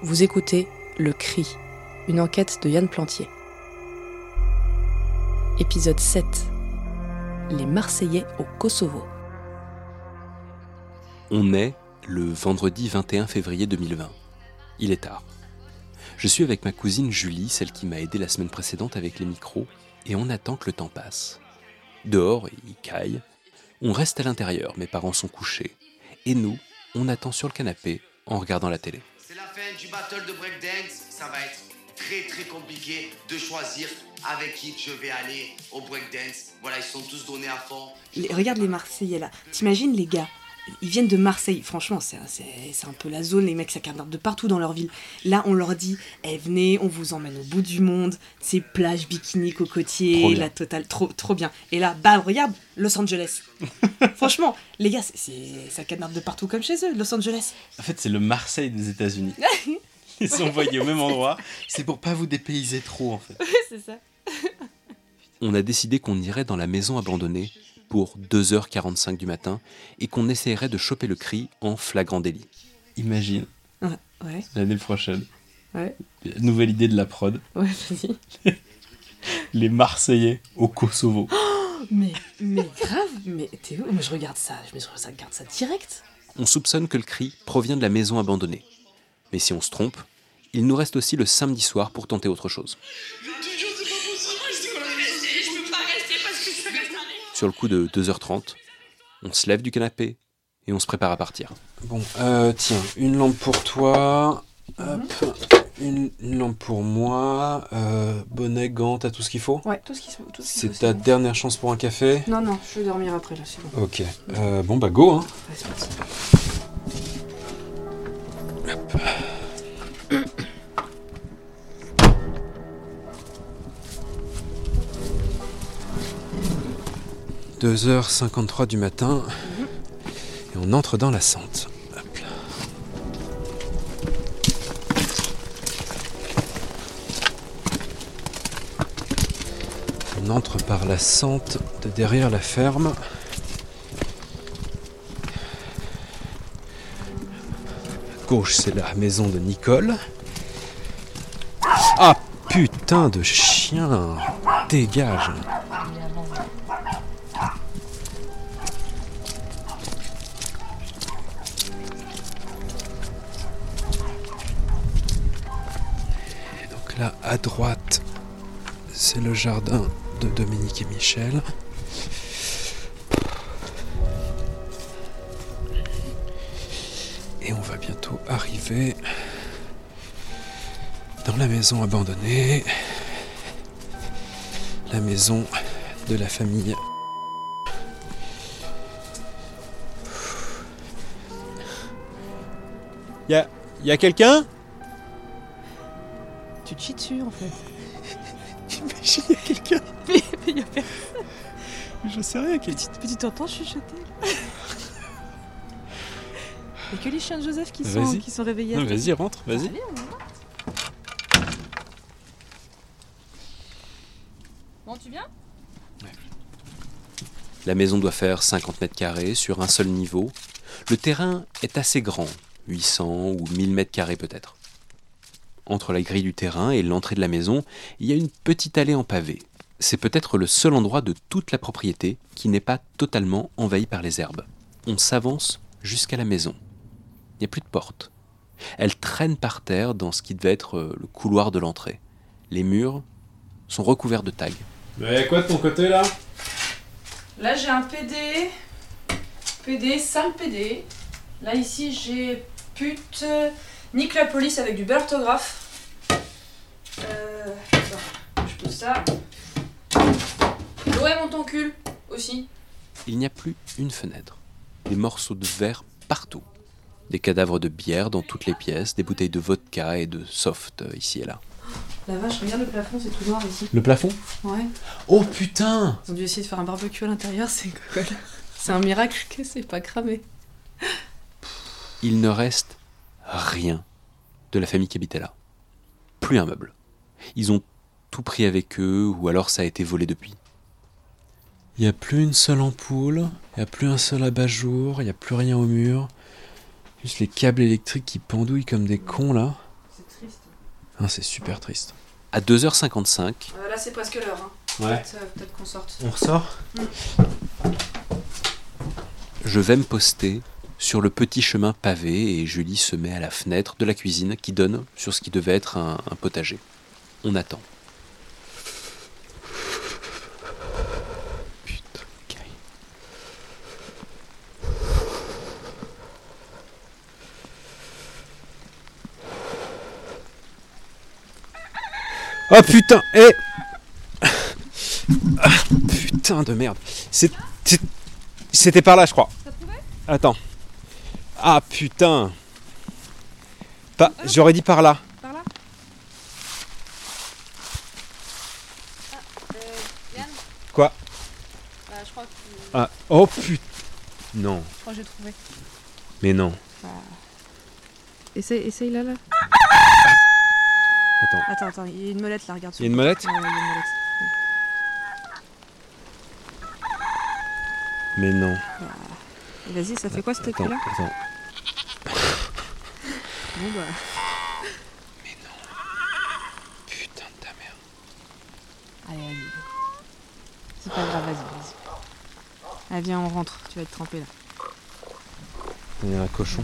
Vous écoutez Le Cri, une enquête de Yann Plantier. Épisode 7. Les Marseillais au Kosovo. On est le vendredi 21 février 2020. Il est tard. Je suis avec ma cousine Julie, celle qui m'a aidé la semaine précédente avec les micros, et on attend que le temps passe. Dehors, il caille. On reste à l'intérieur, mes parents sont couchés. Et nous, on attend sur le canapé en regardant la télé. La fin du battle de breakdance. Ça va être très très compliqué de choisir avec qui je vais aller au breakdance. Voilà, ils sont tous donnés à fond. Regarde les Marseillais là. T'imagines les gars Ils viennent de Marseille. Franchement, c'est un peu la zone. Les mecs, ça carne de partout dans leur ville. Là, on leur dit eh, venez, on vous emmène au bout du monde. C'est plage, bikini, cocotier, la totale. Trop, trop bien. Et là, bam, regarde, Los Angeles. Franchement, les gars, c'est- c'est- ça canarde de partout comme chez eux, Los Angeles. En fait, c'est le Marseille des États-Unis. Ils sont envoyés au même endroit. C'est pour pas vous dépayser trop, en fait. c'est ça. On a décidé qu'on irait dans la maison abandonnée pour 2h45 du matin et qu'on essaierait de choper le cri en flagrant délit. Imagine, Ouais, ouais, l'année prochaine, ouais. nouvelle idée de la prod, Ouais, vas-y. les Marseillais au Kosovo. Mais, mais grave, mais t'es où Moi, je regarde ça, je me je regarde ça direct. On soupçonne que le cri provient de la maison abandonnée. Mais si on se trompe, il nous reste aussi le samedi soir pour tenter autre chose. Sur le coup de 2h30, on se lève du canapé et on se prépare à partir. Bon, euh, tiens, une lampe pour toi. Hop, une, une lampe pour moi. Euh, bonnet, gants, t'as tout ce qu'il faut Ouais, tout ce qui se tout ce qui C'est ta dernière chance pour un café Non, non, je vais dormir après là, c'est bon. Ok, euh, bon bah go hein. Ouais, c'est parti. – 2h53 du matin. Et on entre dans la sente. On entre par la sente de derrière la ferme. Gauche, c'est la maison de Nicole. Ah putain de chien Dégage là, à droite, c'est le jardin de Dominique et Michel. Et on va bientôt arriver dans la maison abandonnée. La maison de la famille. Y a, y a quelqu'un? Tu te chies dessus en fait. Imagine, y a quelqu'un Mais mais y a personne. Je sais rien. Qui... Tu, tu t'entends chuchoter Y'a que les chiens de Joseph qui sont, qui sont réveillés. Non, à vas-y, rentre, vas-y. Bon, tu viens? La maison doit faire 50 mètres carrés sur un seul niveau. Le terrain est assez grand, 800 ou 1000 mètres carrés peut-être. Entre la grille du terrain et l'entrée de la maison, il y a une petite allée en pavé. C'est peut-être le seul endroit de toute la propriété qui n'est pas totalement envahi par les herbes. On s'avance jusqu'à la maison. Il n'y a plus de porte. Elle traîne par terre dans ce qui devait être euh, le couloir de l'entrée. Les murs sont recouverts de tags. Mais y a quoi de ton côté là? Là, j'ai un PD. PD, sale PD. Là, ici, j'ai pute. Nique la police avec du bel orthographe. Euh. attends, je pose ça. L'OM on t'encule aussi. Il n'y a plus une fenêtre. Des morceaux de verre partout. Des cadavres de bière dans toutes les pièces, des bouteilles de vodka et de soft euh, ici et là. La vache, regarde le plafond, c'est tout noir ici. Le plafond Ouais. Oh putain Ils ont dû essayer de faire un barbecue à l'intérieur, c'est cool. C'est un miracle que c'est pas cramé. Il ne reste rien de la famille qui habitait là. Plus un meuble. Ils ont tout pris avec eux ou alors ça a été volé depuis. Il n'y a plus une seule ampoule, il n'y a plus un seul abat-jour, il n'y a plus rien au mur. Juste les câbles électriques qui pendouillent comme des cons là. Ah, c'est super triste. À 2h55, Euh, là, c'est presque l'heure. Hein. Ouais. Peut-être, euh, peut-être qu'on sorte. On ressort je vais me poster sur le petit chemin pavé et Julie se met à la fenêtre de la cuisine qui donne sur ce qui devait être un, un potager. On attend. Putain, Kai. Oh putain Eh Ah, Putain de merde. C'était par là, je crois. Attends. Ah putain. Pas... J'aurais dit par là. Par là Yann Quoi Bah, je crois que, Ah. Oh putain. Non. je crois que j'ai trouvé. Mais non. Essaye, essaye là, là. Attends, attends, il y a une molette là, regarde. Il y a une molette Ouais, il y a une molette. Mais non. Vas-y, ça fait quoi cet Attends, écrit là attends. Bon bah. Putain de ta mère. Allez, allez. C'est pas grave, vas-y, vas-y. Allez, viens, on rentre. Tu vas être trempé là. Il y a un cochon.